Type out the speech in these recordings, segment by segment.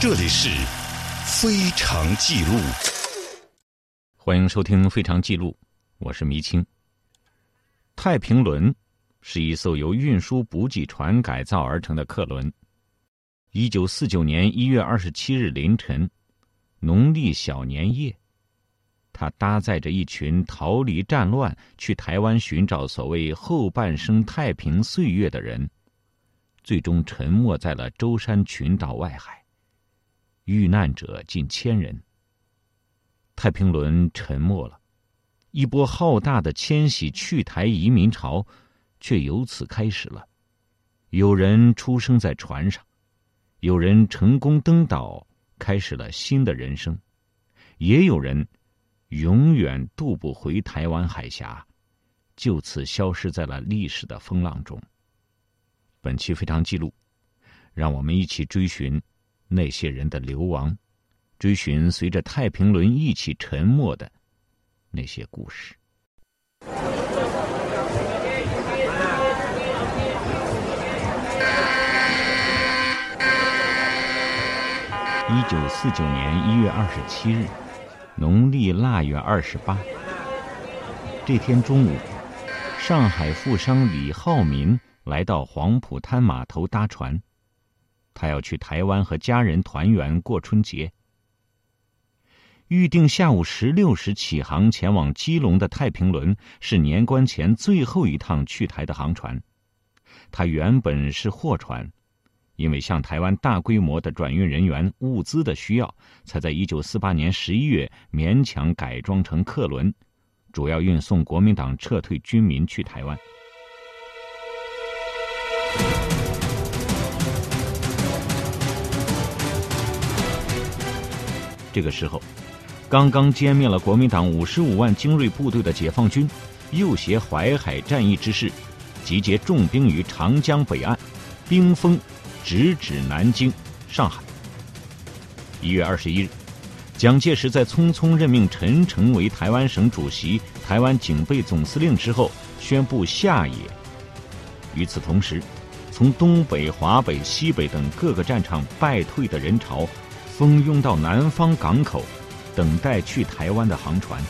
这里是《非常记录》，欢迎收听《非常记录》，我是迷青。太平轮是一艘由运输补给船改造而成的客轮。一九四九年一月二十七日凌晨，农历小年夜，他搭载着一群逃离战乱、去台湾寻找所谓后半生太平岁月的人。最终沉没在了舟山群岛外海，遇难者近千人。太平轮沉没了，一波浩大的迁徙去台移民潮却由此开始了。有人出生在船上，有人成功登岛，开始了新的人生；也有人永远渡不回台湾海峡，就此消失在了历史的风浪中。本期非常记录，让我们一起追寻那些人的流亡，追寻随着太平轮一起沉没的那些故事。一九四九年一月二十七日，农历腊月二十八，这天中午，上海富商李浩民。来到黄浦滩码头搭船，他要去台湾和家人团圆过春节。预定下午十六时起航前往基隆的太平轮是年关前最后一趟去台的航船。它原本是货船，因为向台湾大规模的转运人员、物资的需要，才在一九四八年十一月勉强改装成客轮，主要运送国民党撤退军民去台湾。这个时候，刚刚歼灭了国民党五十五万精锐部队的解放军，又携淮海战役之势，集结重兵于长江北岸，兵锋直指南京、上海。一月二十一日，蒋介石在匆匆任命陈诚为台湾省主席、台湾警备总司令之后，宣布下野。与此同时，从东北、华北、西北等各个战场败退的人潮。蜂拥到南方港口，等待去台湾的航船。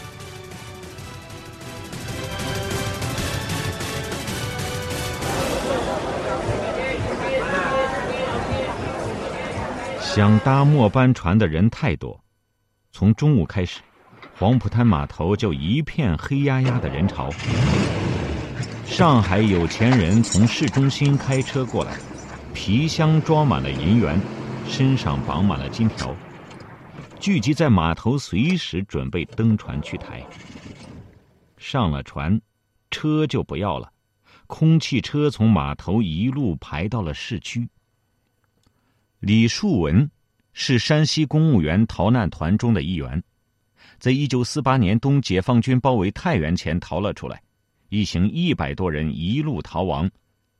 想搭末班船的人太多，从中午开始，黄浦滩码头就一片黑压压的人潮。上海有钱人从市中心开车过来，皮箱装满了银元。身上绑满了金条，聚集在码头，随时准备登船去台。上了船，车就不要了，空汽车从码头一路排到了市区。李树文是山西公务员逃难团中的一员，在一九四八年冬解放军包围太原前逃了出来，一行一百多人一路逃亡，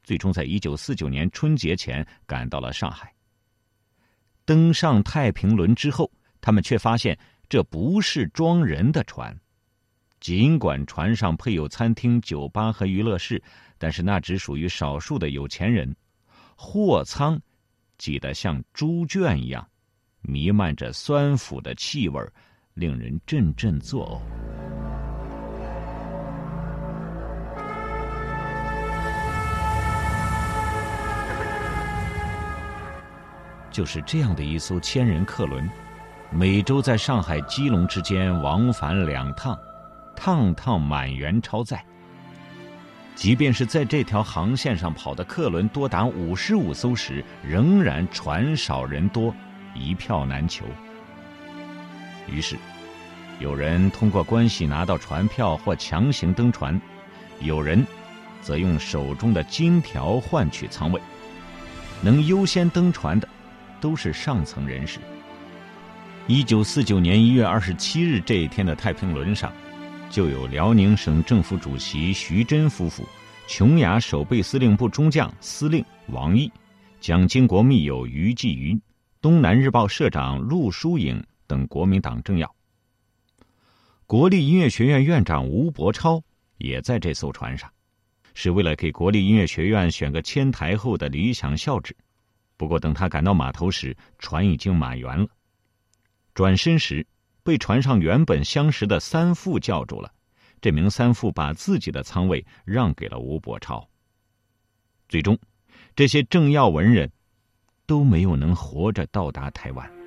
最终在一九四九年春节前赶到了上海。登上太平轮之后，他们却发现这不是装人的船。尽管船上配有餐厅、酒吧和娱乐室，但是那只属于少数的有钱人。货舱挤得像猪圈一样，弥漫着酸腐的气味，令人阵阵作呕。就是这样的一艘千人客轮，每周在上海、基隆之间往返两趟，趟趟满员超载。即便是在这条航线上跑的客轮多达五十五艘时，仍然船少人多，一票难求。于是，有人通过关系拿到船票或强行登船，有人则用手中的金条换取舱位。能优先登船的。都是上层人士。一九四九年一月二十七日这一天的太平轮上，就有辽宁省政府主席徐真夫妇、琼崖守备司令部中将司令王毅、蒋经国密友于继云、东南日报社长陆书颖等国民党政要。国立音乐学院院长吴伯超也在这艘船上，是为了给国立音乐学院选个迁台后的理想校址。不过等他赶到码头时，船已经满员了。转身时，被船上原本相识的三副叫住了。这名三副把自己的舱位让给了吴伯超。最终，这些政要文人都没有能活着到达台湾。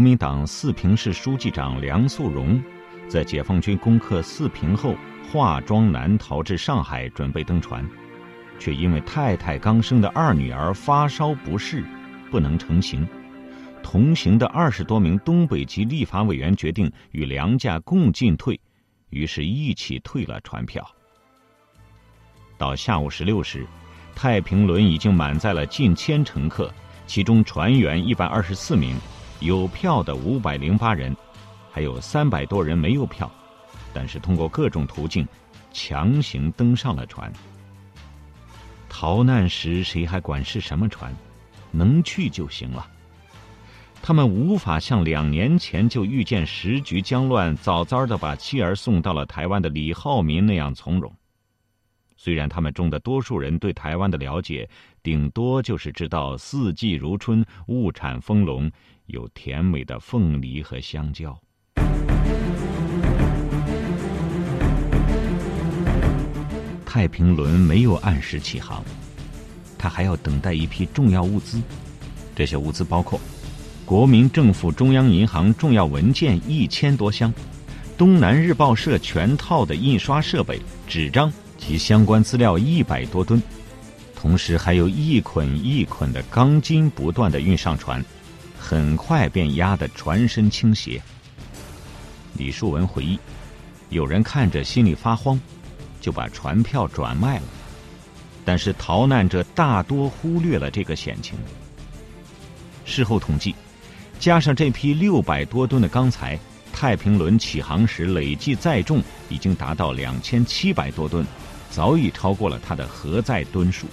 国民党四平市书记长梁肃荣，在解放军攻克四平后，化妆南逃至上海，准备登船，却因为太太刚生的二女儿发烧不适，不能成行。同行的二十多名东北籍立法委员决定与梁家共进退，于是一起退了船票。到下午十六时，太平轮已经满载了近千乘客，其中船员一百二十四名。有票的五百零八人，还有三百多人没有票，但是通过各种途径强行登上了船。逃难时谁还管是什么船，能去就行了。他们无法像两年前就预见时局将乱，早早的把妻儿送到了台湾的李浩民那样从容。虽然他们中的多数人对台湾的了解，顶多就是知道四季如春，物产丰隆。有甜美的凤梨和香蕉。太平轮没有按时起航，他还要等待一批重要物资。这些物资包括国民政府中央银行重要文件一千多箱，东南日报社全套的印刷设备、纸张及相关资料一百多吨，同时还有一捆一捆的钢筋不断的运上船。很快便压得船身倾斜。李树文回忆，有人看着心里发慌，就把船票转卖了。但是逃难者大多忽略了这个险情。事后统计，加上这批六百多吨的钢材，太平轮起航时累计载重已经达到两千七百多吨，早已超过了它的核载吨数。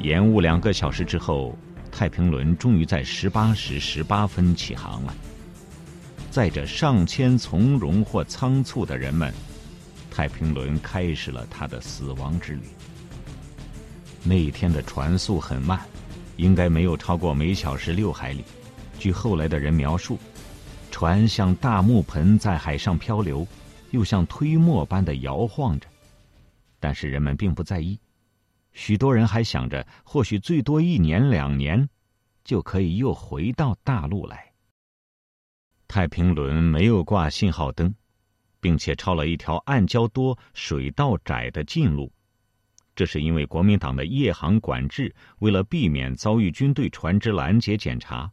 延误两个小时之后，太平轮终于在十八时十八分起航了。载着上千从容或仓促的人们，太平轮开始了它的死亡之旅。那一天的船速很慢，应该没有超过每小时六海里。据后来的人描述，船像大木盆在海上漂流，又像推磨般的摇晃着，但是人们并不在意。许多人还想着，或许最多一年两年，就可以又回到大陆来。太平轮没有挂信号灯，并且抄了一条暗礁多、水道窄的近路，这是因为国民党的夜航管制，为了避免遭遇军队船只拦截检查。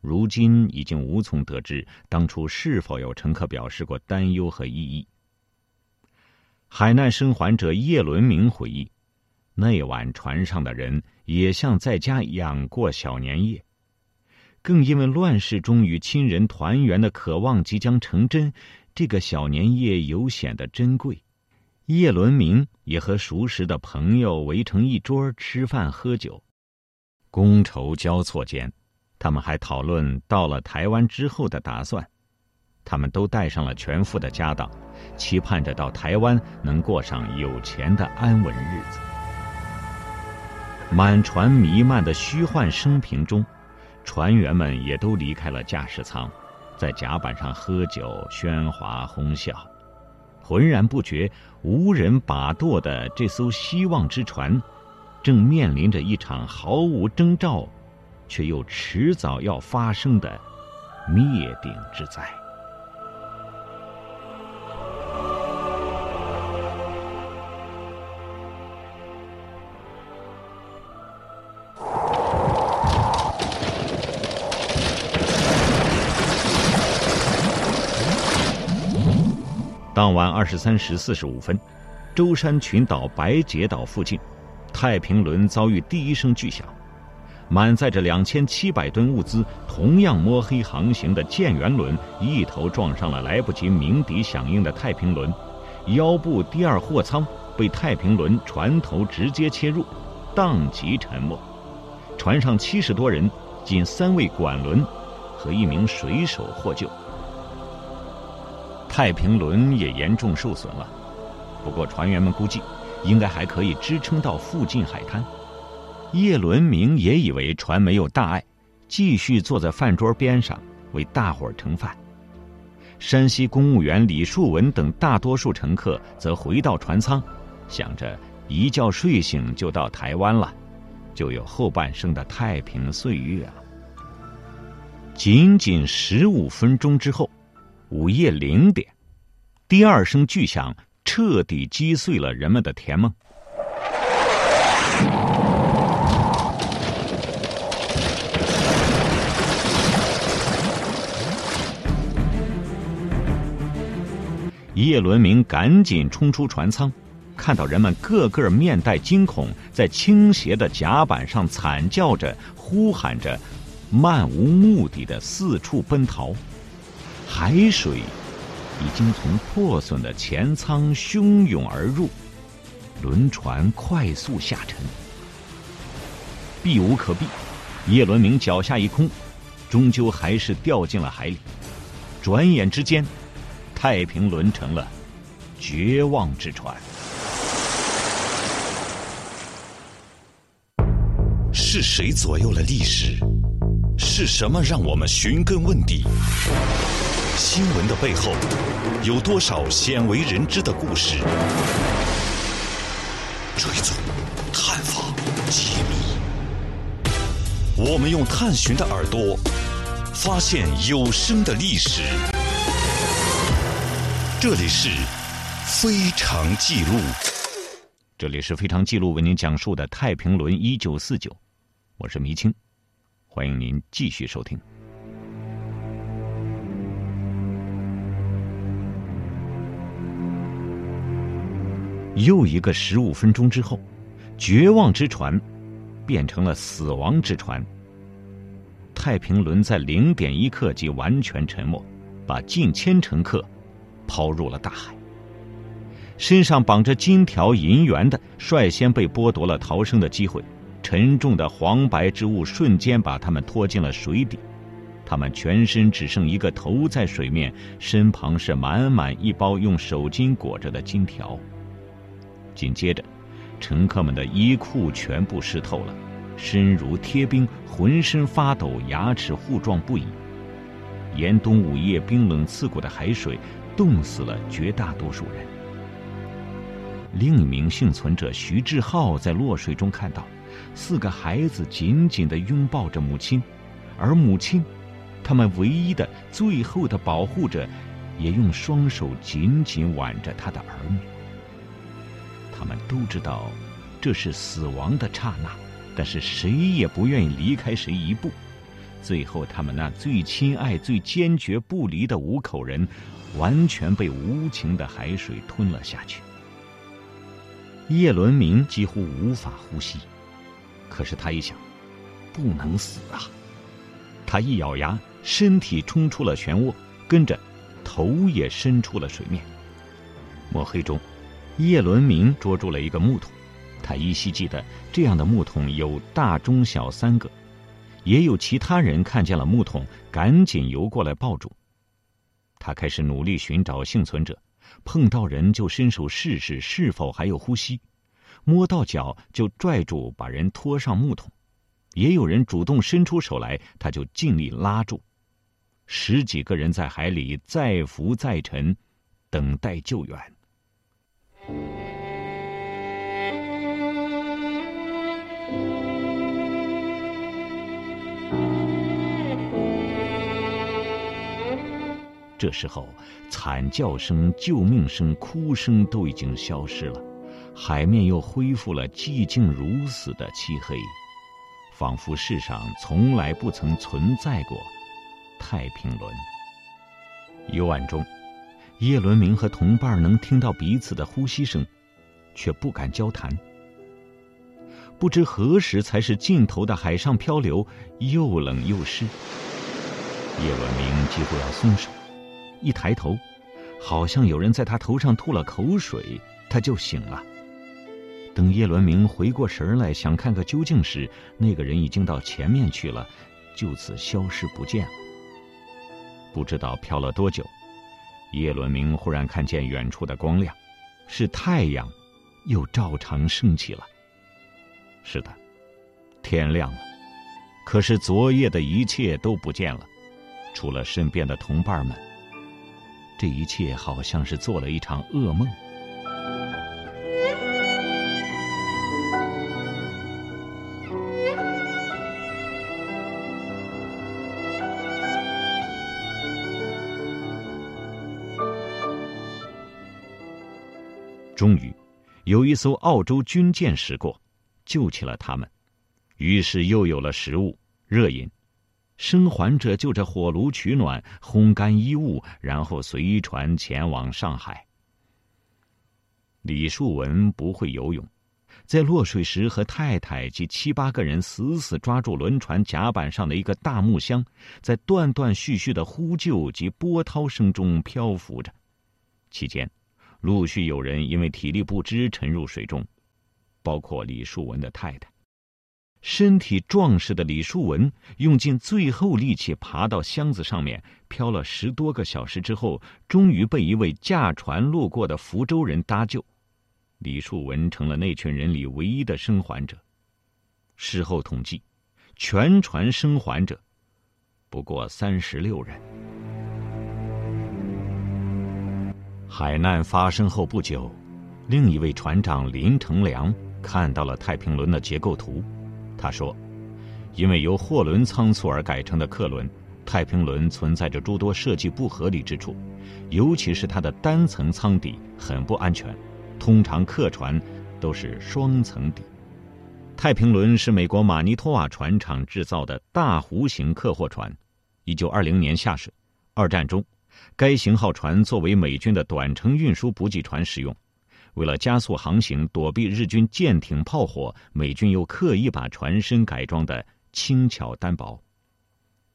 如今已经无从得知当初是否有乘客表示过担忧和异议。海难生还者叶伦明回忆。那晚船上的人也像在家养过小年夜，更因为乱世中与亲人团圆的渴望即将成真，这个小年夜尤显得珍贵。叶伦明也和熟识的朋友围成一桌吃饭喝酒，觥筹交错间，他们还讨论到了台湾之后的打算。他们都带上了全副的家当，期盼着到台湾能过上有钱的安稳日子。满船弥漫的虚幻生平中，船员们也都离开了驾驶舱，在甲板上喝酒、喧哗、哄笑，浑然不觉无人把舵的这艘希望之船，正面临着一场毫无征兆，却又迟早要发生的灭顶之灾。晚二十三时四十五分，舟山群岛白节岛附近，太平轮遭遇第一声巨响，满载着两千七百吨物资，同样摸黑航行的建元轮一头撞上了来不及鸣笛响应的太平轮，腰部第二货舱被太平轮船头直接切入，当即沉没。船上七十多人，仅三位管轮和一名水手获救。太平轮也严重受损了，不过船员们估计，应该还可以支撑到附近海滩。叶伦明也以为船没有大碍，继续坐在饭桌边上为大伙儿盛饭。山西公务员李树文等大多数乘客则回到船舱，想着一觉睡醒就到台湾了。就有后半生的太平岁月了。仅仅十五分钟之后，午夜零点，第二声巨响彻底击碎了人们的甜梦。叶伦明赶紧冲出船舱。看到人们个个面带惊恐，在倾斜的甲板上惨叫着、呼喊着，漫无目的的四处奔逃。海水已经从破损的前舱汹涌而入，轮船快速下沉，避无可避。叶伦明脚下一空，终究还是掉进了海里。转眼之间，太平轮成了绝望之船。是谁左右了历史？是什么让我们寻根问底？新闻的背后有多少鲜为人知的故事？追踪、探访、揭秘，我们用探寻的耳朵发现有声的历史。这里是非常记录，这里是非常记录为您讲述的太平轮一九四九。我是迷青，欢迎您继续收听。又一个十五分钟之后，绝望之船变成了死亡之船。太平轮在零点一刻即完全沉没，把近千乘客抛入了大海。身上绑着金条银元的，率先被剥夺了逃生的机会。沉重的黄白之物瞬间把他们拖进了水底，他们全身只剩一个头在水面，身旁是满满一包用手巾裹着的金条。紧接着，乘客们的衣裤全部湿透了，身如贴冰，浑身发抖，牙齿互撞不已。严冬午夜，冰冷刺骨的海水冻死了绝大多数人。另一名幸存者徐志浩在落水中看到。四个孩子紧紧的拥抱着母亲，而母亲，他们唯一的、最后的保护者，也用双手紧紧挽着他的儿女。他们都知道，这是死亡的刹那，但是谁也不愿意离开谁一步。最后，他们那最亲爱、最坚决不离的五口人，完全被无情的海水吞了下去。叶伦明几乎无法呼吸。可是他一想，不能死啊！他一咬牙，身体冲出了漩涡，跟着头也伸出了水面。墨黑中，叶伦明捉住了一个木桶，他依稀记得这样的木桶有大、中、小三个，也有其他人看见了木桶，赶紧游过来抱住。他开始努力寻找幸存者，碰到人就伸手试试是否还有呼吸。摸到脚就拽住，把人拖上木桶；也有人主动伸出手来，他就尽力拉住。十几个人在海里再浮再沉，等待救援。这时候，惨叫声、救命声、哭声都已经消失了。海面又恢复了寂静如死的漆黑，仿佛世上从来不曾存在过太平轮。幽暗中，叶伦明和同伴能听到彼此的呼吸声，却不敢交谈。不知何时才是尽头的海上漂流，又冷又湿。叶伦明几乎要松手，一抬头，好像有人在他头上吐了口水，他就醒了。等叶伦明回过神来，想看个究竟时，那个人已经到前面去了，就此消失不见了。不知道漂了多久，叶伦明忽然看见远处的光亮，是太阳，又照常升起了。是的，天亮了，可是昨夜的一切都不见了，除了身边的同伴们。这一切好像是做了一场噩梦。终于，有一艘澳洲军舰驶过，救起了他们。于是又有了食物、热饮，生还者就着火炉取暖，烘干衣物，然后随船前往上海。李树文不会游泳，在落水时和太太及七八个人死死抓住轮船甲板上的一个大木箱，在断断续续的呼救及波涛声中漂浮着，期间。陆续有人因为体力不支沉入水中，包括李树文的太太。身体壮实的李树文用尽最后力气爬到箱子上面，漂了十多个小时之后，终于被一位驾船路过的福州人搭救。李树文成了那群人里唯一的生还者。事后统计，全船生还者不过三十六人。海难发生后不久，另一位船长林成良看到了太平轮的结构图。他说：“因为由货轮仓促而改成的客轮，太平轮存在着诸多设计不合理之处，尤其是它的单层舱底很不安全。通常客船都是双层底。太平轮是美国马尼托瓦船厂制造的大弧形客货船，一九二零年下水。二战中。”该型号船作为美军的短程运输补给船使用，为了加速航行、躲避日军舰艇炮火，美军又刻意把船身改装的轻巧单薄。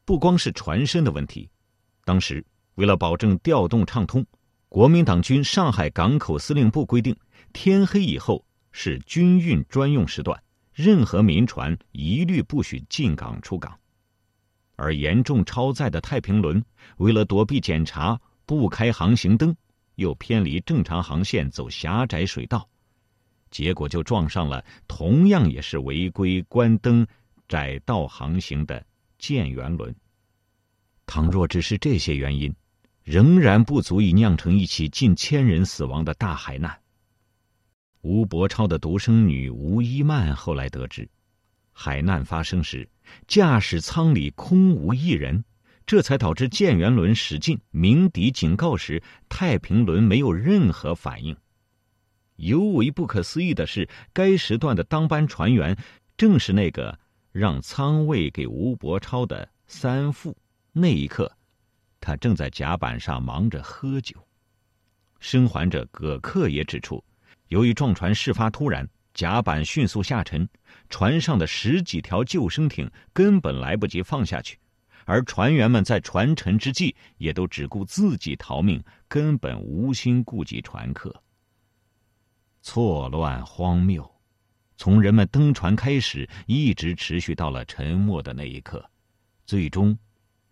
不光是船身的问题，当时为了保证调动畅通，国民党军上海港口司令部规定，天黑以后是军运专用时段，任何民船一律不许进港出港。而严重超载的太平轮，为了躲避检查，不开航行灯，又偏离正常航线走狭窄水道，结果就撞上了同样也是违规关灯、窄道航行的建元轮。倘若只是这些原因，仍然不足以酿成一起近千人死亡的大海难。吴伯超的独生女吴一曼后来得知。海难发生时，驾驶舱里空无一人，这才导致舰员轮驶进鸣笛警告时，太平轮没有任何反应。尤为不可思议的是，该时段的当班船员正是那个让舱位给吴伯超的三副。那一刻，他正在甲板上忙着喝酒。生还者葛克也指出，由于撞船事发突然。甲板迅速下沉，船上的十几条救生艇根本来不及放下去，而船员们在船沉之际也都只顾自己逃命，根本无心顾及船客。错乱荒谬，从人们登船开始，一直持续到了沉没的那一刻，最终，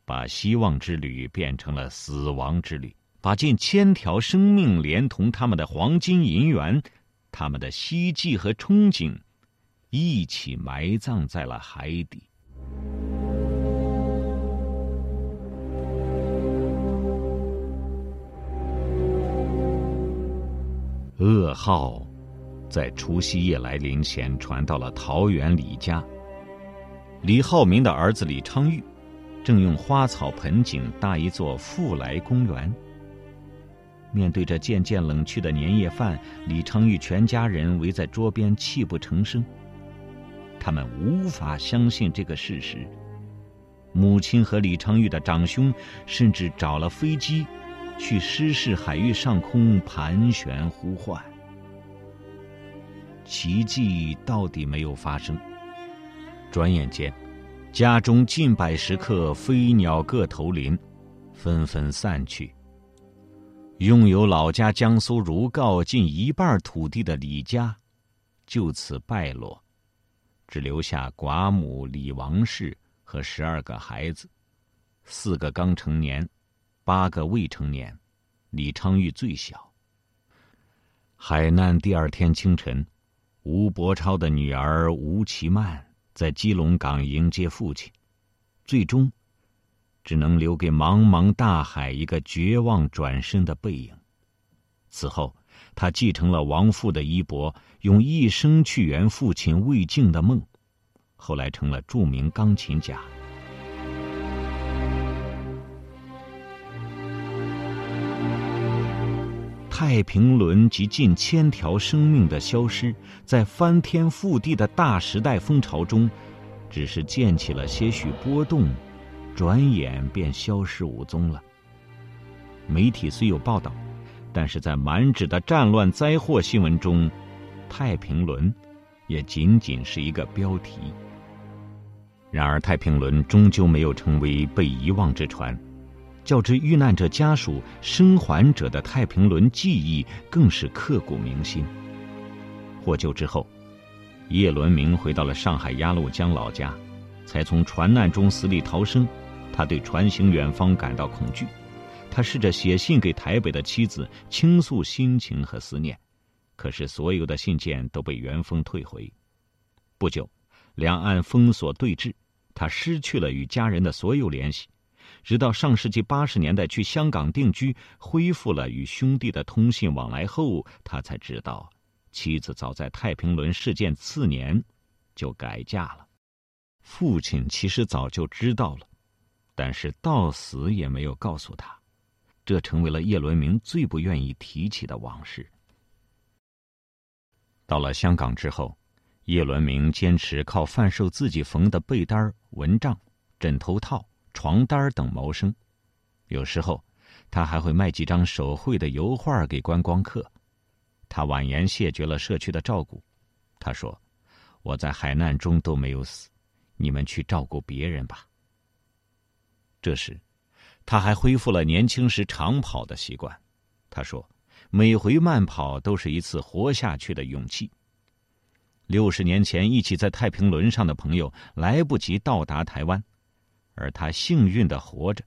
把希望之旅变成了死亡之旅，把近千条生命连同他们的黄金银元。他们的希冀和憧憬，一起埋葬在了海底。噩耗在除夕夜来临前传到了桃园李家。李浩民的儿子李昌钰，正用花草盆景搭一座富来公园。面对着渐渐冷去的年夜饭，李昌钰全家人围在桌边泣不成声。他们无法相信这个事实。母亲和李昌钰的长兄甚至找了飞机，去失事海域上空盘旋呼唤。奇迹到底没有发生。转眼间，家中近百食客飞鸟各投林，纷纷散去。拥有老家江苏如皋近一半土地的李家，就此败落，只留下寡母李王氏和十二个孩子，四个刚成年，八个未成年，李昌钰最小。海难第二天清晨，吴伯超的女儿吴其曼在基隆港迎接父亲，最终。只能留给茫茫大海一个绝望转身的背影。此后，他继承了亡父的衣钵，用一生去圆父亲未竟的梦，后来成了著名钢琴家。太平轮及近千条生命的消失，在翻天覆地的大时代风潮中，只是溅起了些许波动。转眼便消失无踪了。媒体虽有报道，但是在满纸的战乱灾祸新闻中，太平轮也仅仅是一个标题。然而，太平轮终究没有成为被遗忘之船，较之遇难者家属生还者的太平轮记忆，更是刻骨铭心。获救之后，叶伦明回到了上海鸭绿江老家，才从船难中死里逃生。他对船行远方感到恐惧，他试着写信给台北的妻子倾诉心情和思念，可是所有的信件都被原封退回。不久，两岸封锁对峙，他失去了与家人的所有联系。直到上世纪八十年代去香港定居，恢复了与兄弟的通信往来后，他才知道，妻子早在太平轮事件次年就改嫁了。父亲其实早就知道了。但是到死也没有告诉他，这成为了叶伦明最不愿意提起的往事。到了香港之后，叶伦明坚持靠贩售自己缝的被单、蚊帐、枕头套、床单等谋生，有时候他还会卖几张手绘的油画给观光客。他婉言谢绝了社区的照顾，他说：“我在海难中都没有死，你们去照顾别人吧。”这时，他还恢复了年轻时长跑的习惯。他说：“每回慢跑都是一次活下去的勇气。”六十年前一起在太平轮上的朋友来不及到达台湾，而他幸运的活着。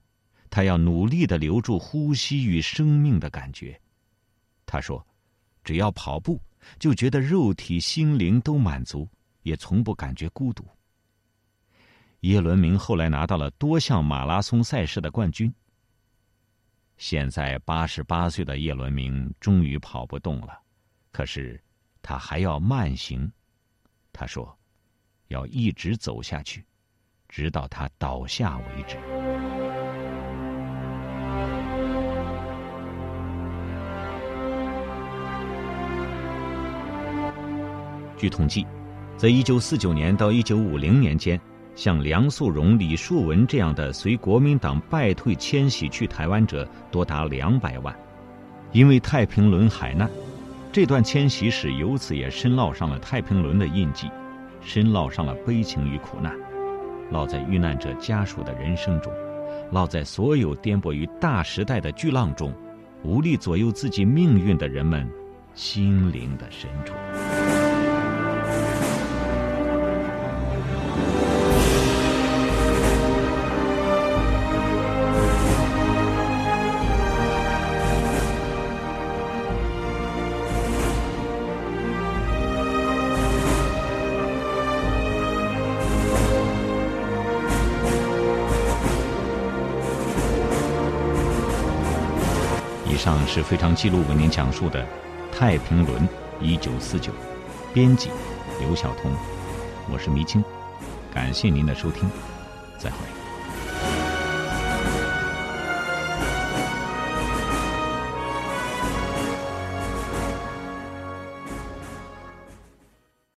他要努力的留住呼吸与生命的感觉。他说：“只要跑步，就觉得肉体心灵都满足，也从不感觉孤独。”叶伦明后来拿到了多项马拉松赛事的冠军。现在八十八岁的叶伦明终于跑不动了，可是他还要慢行。他说：“要一直走下去，直到他倒下为止。”据统计，在一九四九年到一九五零年间。像梁肃荣、李树文这样的随国民党败退迁徙去台湾者多达两百万，因为太平轮海难，这段迁徙史由此也深烙上了太平轮的印记，深烙上了悲情与苦难，烙在遇难者家属的人生中，烙在所有颠簸于大时代的巨浪中，无力左右自己命运的人们心灵的深处。是非常记录为您讲述的《太平轮》，一九四九，编辑刘晓彤，我是迷青，感谢您的收听，再会。